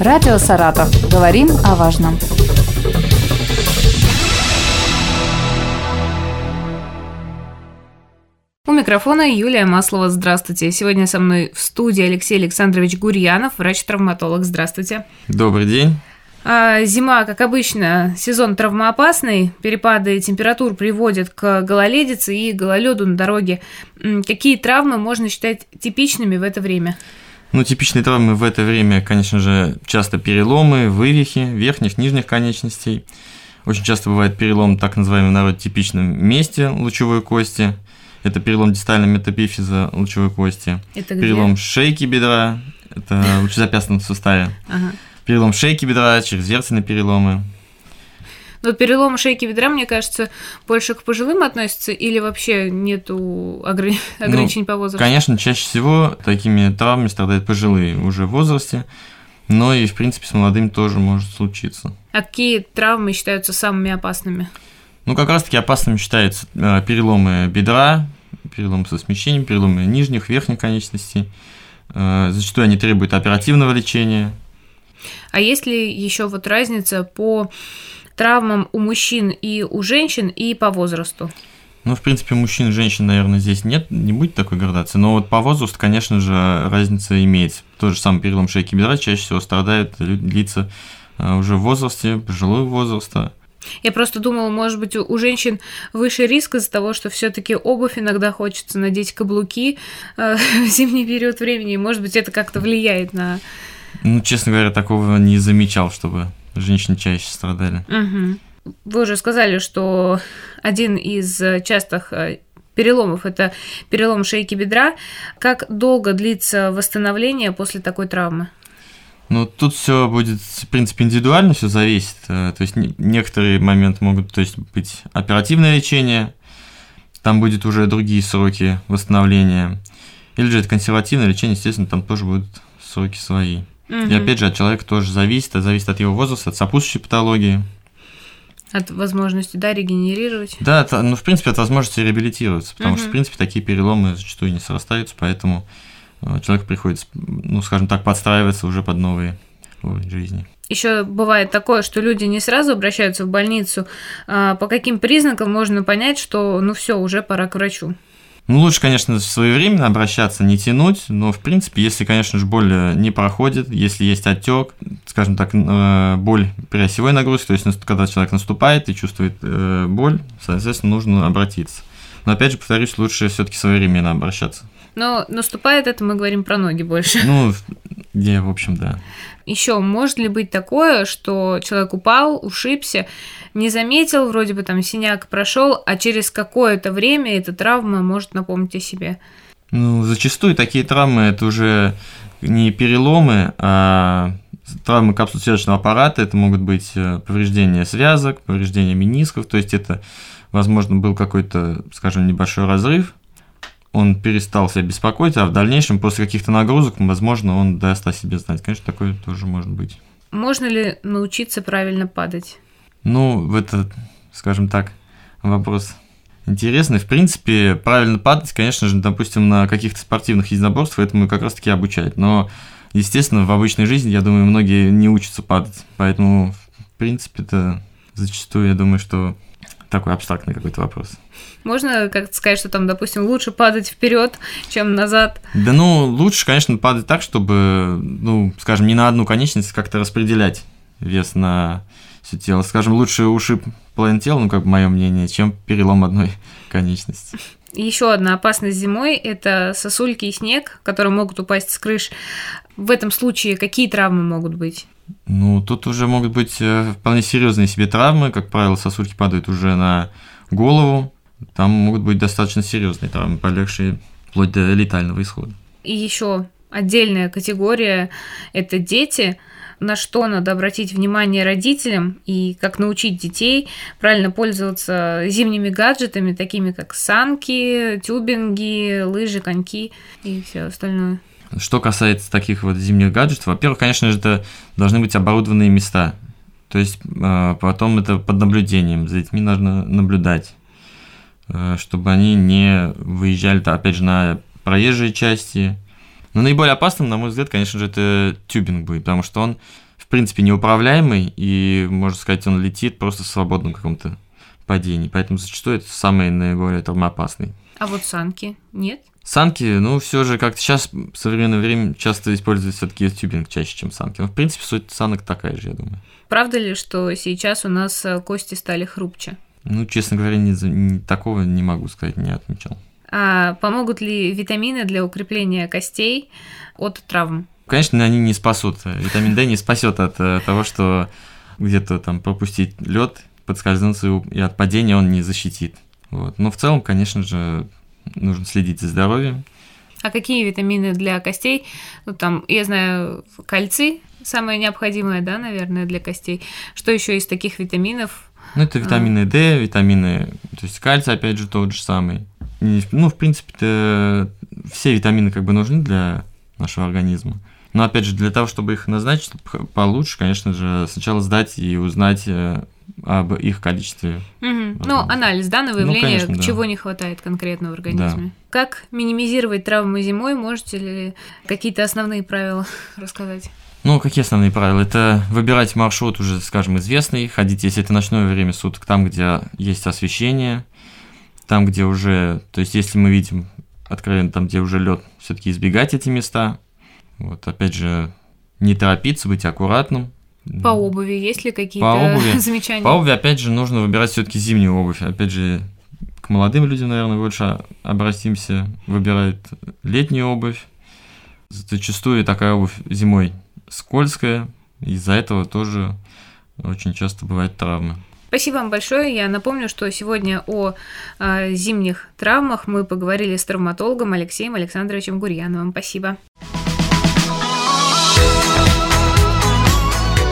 Радио «Саратов». Говорим о важном. У микрофона Юлия Маслова. Здравствуйте. Сегодня со мной в студии Алексей Александрович Гурьянов, врач-травматолог. Здравствуйте. Добрый день. А, зима, как обычно, сезон травмоопасный. Перепады температур приводят к гололедице и гололеду на дороге. Какие травмы можно считать типичными в это время? Ну, типичные травмы в это время, конечно же, часто переломы, вывихи верхних, нижних конечностей. Очень часто бывает перелом так называемый народ типичном месте лучевой кости – это перелом дистальной метапифиза лучевой кости. Это где? Перелом шейки бедра, это лучезапястном суставе. Ага. Перелом шейки бедра, черезверцельные переломы. Но перелом шейки бедра, мне кажется, больше к пожилым относится или вообще нету огр... Ну, ограничений ну, по возрасту? Конечно, чаще всего такими травмами страдают пожилые уже в возрасте, но и, в принципе, с молодыми тоже может случиться. А какие травмы считаются самыми опасными? Ну, как раз-таки опасными считаются э, переломы бедра, переломы со смещением, переломы нижних, верхних конечностей. Э, зачастую они требуют оперативного лечения. А есть ли еще вот разница по травмам у мужчин и у женщин и по возрасту? Ну, в принципе, мужчин и женщин, наверное, здесь нет, не будет такой градации. Но вот по возрасту, конечно же, разница имеется. Тот же самый перелом шейки бедра чаще всего страдает лица э, уже в возрасте, пожилого возраста. Я просто думала, может быть, у женщин выше риск из-за того, что все-таки обувь иногда хочется надеть каблуки э, в зимний период времени. Может быть, это как-то влияет на. Ну, честно говоря, такого не замечал, чтобы женщины чаще страдали. Угу. Вы уже сказали, что один из частых э, переломов это перелом шейки бедра. Как долго длится восстановление после такой травмы? Ну, тут все будет, в принципе, индивидуально, все зависит. Э, то есть некоторые моменты могут то есть, быть оперативное лечение, там будет уже другие сроки восстановления. Или же это консервативное лечение, естественно, там тоже будут сроки свои. Угу. И опять же, от человека тоже зависит, это зависит от его возраста, от сопутствующей патологии. От возможности, да, регенерировать? Да, это, ну, в принципе, от возможности реабилитироваться, потому угу. что, в принципе, такие переломы зачастую не срастаются, поэтому Э, человек приходится, ну, скажем так, подстраиваться уже под новые уровни жизни. Еще бывает такое, что люди не сразу обращаются в больницу. А по каким признакам можно понять, что ну все, уже пора к врачу? Ну, лучше, конечно, своевременно обращаться, не тянуть, но, в принципе, если, конечно же, боль э, не проходит, если есть отек, скажем так, э, боль при осевой нагрузке, то есть, когда человек наступает и чувствует боль, соответственно, нужно обратиться. Но, опять же, повторюсь, лучше все таки своевременно обращаться. Но наступает это, мы говорим про ноги больше. Ну, я, в общем, да. Еще может ли быть такое, что человек упал, ушибся, не заметил, вроде бы там синяк прошел, а через какое-то время эта травма может напомнить о себе? Ну, зачастую такие травмы это уже не переломы, а травмы капсулосердечного аппарата, это могут быть э, повреждения связок, повреждения менисков, то есть это, возможно, был какой-то, скажем, небольшой разрыв, он перестал себя беспокоить, а в дальнейшем после каких-то нагрузок, возможно, он даст о себе знать. Конечно, такое тоже может быть. Можно ли научиться правильно падать? Ну, это, скажем так, вопрос интересный. В принципе, правильно падать, конечно же, допустим, на каких-то спортивных единоборствах этому как раз-таки обучают. Но, естественно, в обычной жизни, я думаю, многие не учатся падать. Поэтому, в принципе, это зачастую, я думаю, что такой абстрактный какой-то вопрос. Можно как-то сказать, что там, допустим, лучше падать вперед, чем назад? Да ну, лучше, конечно, падать так, чтобы, ну, скажем, не на одну конечность как-то распределять вес на все тело. Скажем, лучше ушиб половину тела, ну, как бы мое мнение, чем перелом одной конечности. Еще одна опасность зимой – это сосульки и снег, которые могут упасть с крыш. В этом случае какие травмы могут быть? Ну, тут уже могут быть э, вполне серьезные себе травмы. Как правило, сосульки падают уже на голову. Там могут быть достаточно серьезные травмы, полегшие вплоть до летального исхода. И еще отдельная категория – это дети. На что надо обратить внимание родителям и как научить детей правильно пользоваться зимними гаджетами, такими как санки, тюбинги, лыжи, коньки и все остальное. Что касается таких вот зимних гаджетов, во-первых, конечно же, это должны быть оборудованные места. То есть а, потом это под наблюдением, за детьми нужно наблюдать, а, чтобы они не выезжали, опять же, на проезжие части, Но наиболее опасным, на мой взгляд, конечно же, это тюбинг будет, потому что он, в принципе, неуправляемый, и, можно сказать, он летит просто в свободном каком-то падении. Поэтому зачастую это самый наиболее травмоопасный. А вот санки нет? Санки, ну, все же как-то сейчас в современное время часто используется все-таки тюбинг чаще, чем санки. Но, в принципе, суть санок такая же, я думаю. Правда ли, что сейчас у нас э, кости стали хрупче? Ну, честно говоря, не, не, такого не могу сказать, не отмечал. А помогут ли витамины для укрепления костей от травм? Конечно, они не спасут. Витамин D не спасет от э, того, что где-то там пропустить лед, подскользнуться и от падения он не защитит. Вот. Но в целом, конечно же, нужно следить за здоровьем. А какие витамины для костей? Ну, там, я знаю, кальций самое необходимое, да, наверное, для костей. Что еще из таких витаминов? Ну, это витамины D, витамины, то есть кальций, опять же, тот же самый. Ну, в принципе, все витамины как бы нужны для нашего организма. Но опять же, для того, чтобы их назначить получше, конечно же, сначала сдать и узнать э, об их количестве. Угу. Ну, анализ, да, на ну, выявление, ну, конечно, чего да. не хватает конкретно в организме. Да. Как минимизировать травмы зимой? Можете ли какие-то основные правила рассказать? Ну, какие основные правила? Это выбирать маршрут уже, скажем, известный, ходить, если это ночное время суток, там, где есть освещение, там, где уже, то есть, если мы видим откровенно, там, где уже лед, все-таки избегать эти места. Вот, опять же, не торопиться, быть аккуратным. По обуви есть ли какие-то по обуви, замечания? По обуви, опять же, нужно выбирать все-таки зимнюю обувь. Опять же, к молодым людям, наверное, больше обратимся, выбирают летнюю обувь. Зачастую такая обувь зимой скользкая, из-за этого тоже очень часто бывают травмы. Спасибо вам большое. Я напомню, что сегодня о э, зимних травмах мы поговорили с травматологом Алексеем Александровичем Гурьяновым. Спасибо.